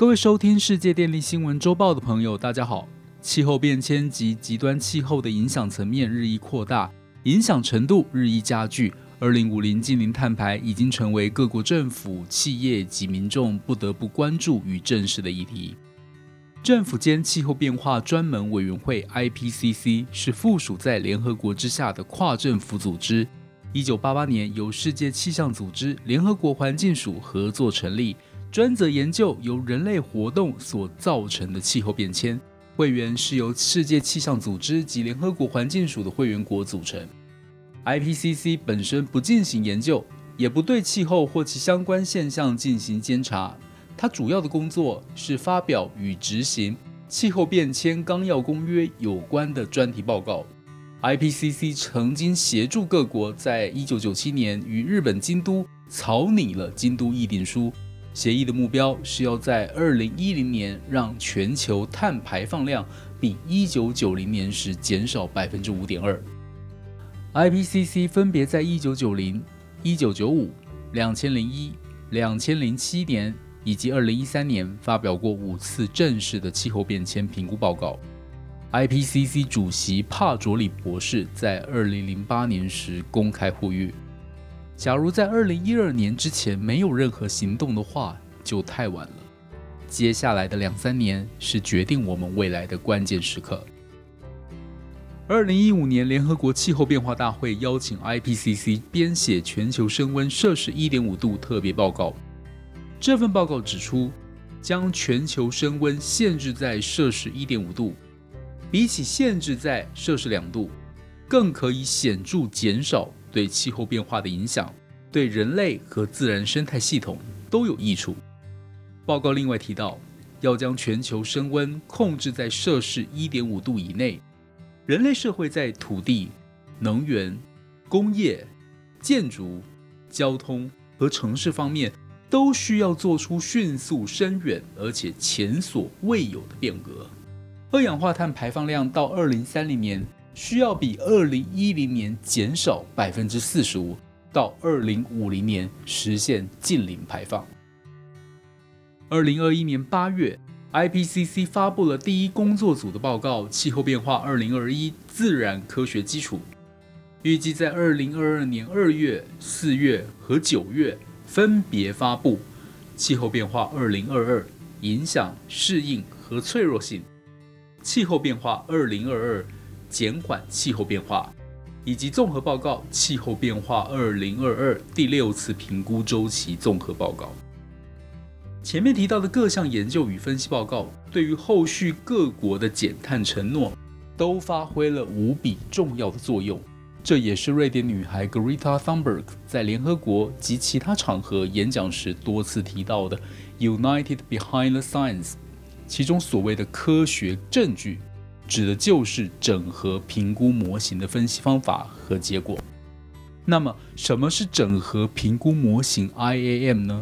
各位收听世界电力新闻周报的朋友，大家好。气候变迁及极端气候的影响层面日益扩大，影响程度日益加剧。二零五零近零碳排已经成为各国政府、企业及民众不得不关注与正视的议题。政府间气候变化专门委员会 （IPCC） 是附属在联合国之下的跨政府组织。一九八八年由世界气象组织、联合国环境署合作成立。专责研究由人类活动所造成的气候变迁。会员是由世界气象组织及联合国环境署的会员国组成。IPCC 本身不进行研究，也不对气候或其相关现象进行监察。它主要的工作是发表与执行气候变迁纲要公约有关的专题报告。IPCC 曾经协助各国在1997年于日本京都草拟了京都议定书。协议的目标是要在二零一零年让全球碳排放量比一九九零年时减少百分之五点二。IPCC 分别在一九九零、一九九五、两千零一、两千零七年以及二零一三年发表过五次正式的气候变迁评估报告。IPCC 主席帕卓里博士在二零零八年时公开呼吁。假如在二零一二年之前没有任何行动的话，就太晚了。接下来的两三年是决定我们未来的关键时刻。二零一五年，联合国气候变化大会邀请 IPCC 编写全球升温摄氏一点五度特别报告。这份报告指出，将全球升温限制在摄氏一点五度，比起限制在摄氏两度，更可以显著减少。对气候变化的影响，对人类和自然生态系统都有益处。报告另外提到，要将全球升温控制在摄氏一点五度以内，人类社会在土地、能源、工业、建筑、交通和城市方面都需要做出迅速、深远而且前所未有的变革。二氧化碳排放量到二零三零年。需要比二零一零年减少百分之四十五，到二零五零年实现净零排放。二零二一年八月，IPCC 发布了第一工作组的报告《气候变化二零二一自然科学基础》，预计在二零二二年二月、四月和九月分别发布《气候变化二零二二影响、适应和脆弱性》、《气候变化二零二二》。减缓气候变化，以及综合报告《气候变化二零二二第六次评估周期综合报告》。前面提到的各项研究与分析报告，对于后续各国的减碳承诺，都发挥了无比重要的作用。这也是瑞典女孩 Greta Thunberg 在联合国及其他场合演讲时多次提到的 “United behind the science”，其中所谓的科学证据。指的就是整合评估模型的分析方法和结果。那么，什么是整合评估模型 （IAM） 呢？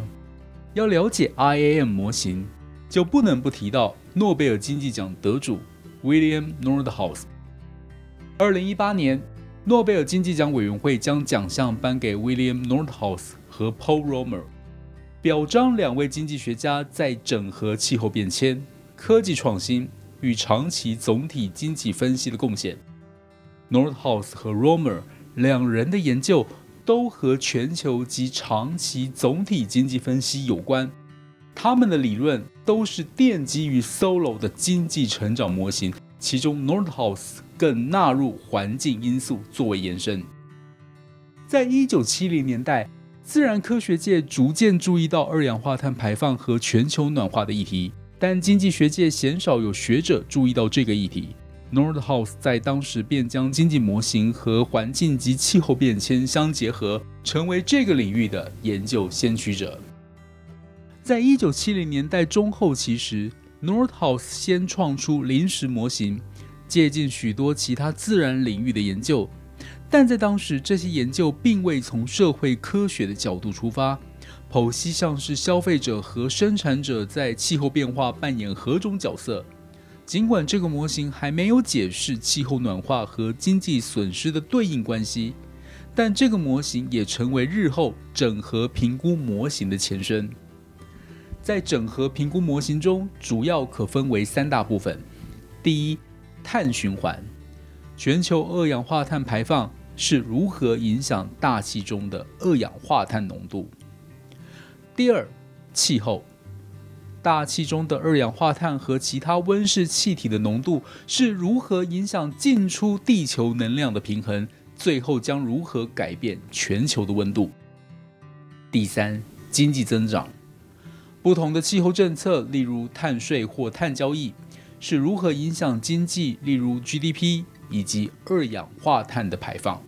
要了解 IAM 模型，就不能不提到诺贝尔经济奖得主 William Nordhaus。二零一八年，诺贝尔经济奖委员会将奖项颁给 William Nordhaus 和 Paul Romer，表彰两位经济学家在整合气候变迁、科技创新。与长期总体经济分析的贡献，Nordhaus 和 Romer 两人的研究都和全球及长期总体经济分析有关。他们的理论都是奠基于 Solo 的经济成长模型，其中 Nordhaus 更纳入环境因素作为延伸。在一九七零年代，自然科学界逐渐注意到二氧化碳排放和全球暖化的议题。但经济学界鲜少有学者注意到这个议题。Nordhaus 在当时便将经济模型和环境及气候变迁相结合，成为这个领域的研究先驱者。在一九七零年代中后期时，Nordhaus 先创出临时模型，借鉴许多其他自然领域的研究，但在当时这些研究并未从社会科学的角度出发。剖析像是消费者和生产者在气候变化扮演何种角色。尽管这个模型还没有解释气候暖化和经济损失的对应关系，但这个模型也成为日后整合评估模型的前身。在整合评估模型中，主要可分为三大部分。第一，碳循环，全球二氧化碳排放是如何影响大气中的二氧化碳浓度？第二，气候，大气中的二氧化碳和其他温室气体的浓度是如何影响进出地球能量的平衡？最后将如何改变全球的温度？第三，经济增长，不同的气候政策，例如碳税或碳交易。是如何影响经济，例如 GDP 以及二氧化碳的排放？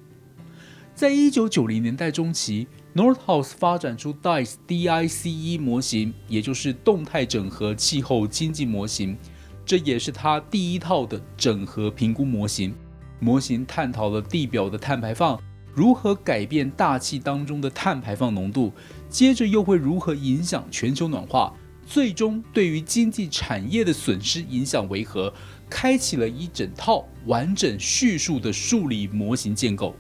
在一九九零年代中期 Northhouse 发展出 DICE DICE 模型，也就是动态整合气候经济模型。这也是他第一套的整合评估模型。模型探讨了地表的碳排放如何改变大气当中的碳排放浓度，接着又会如何影响全球暖化。最终对于经济产业的损失影响为何，开启了一整套完整叙述的数理模型建构。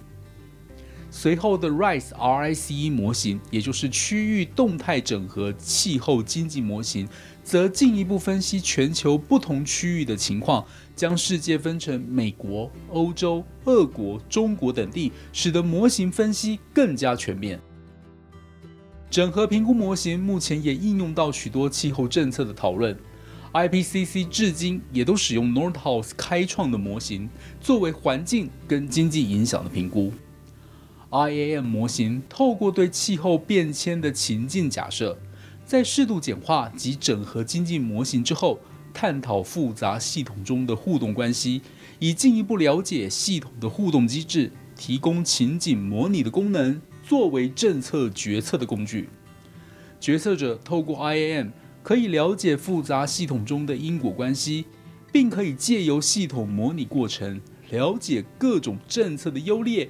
随后的 RICE RICE 模型，也就是区域动态整合气候经济模型，则进一步分析全球不同区域的情况，将世界分成美国、欧洲、俄国、中国等地，使得模型分析更加全面。整合评估模型目前也应用到许多气候政策的讨论。IPCC 至今也都使用 Northouse 开创的模型作为环境跟经济影响的评估。IAM 模型透过对气候变迁的情境假设，在适度简化及整合经济模型之后，探讨复杂系统中的互动关系，以进一步了解系统的互动机制，提供情景模拟的功能。作为政策决策的工具，决策者透过 IAM 可以了解复杂系统中的因果关系，并可以借由系统模拟过程了解各种政策的优劣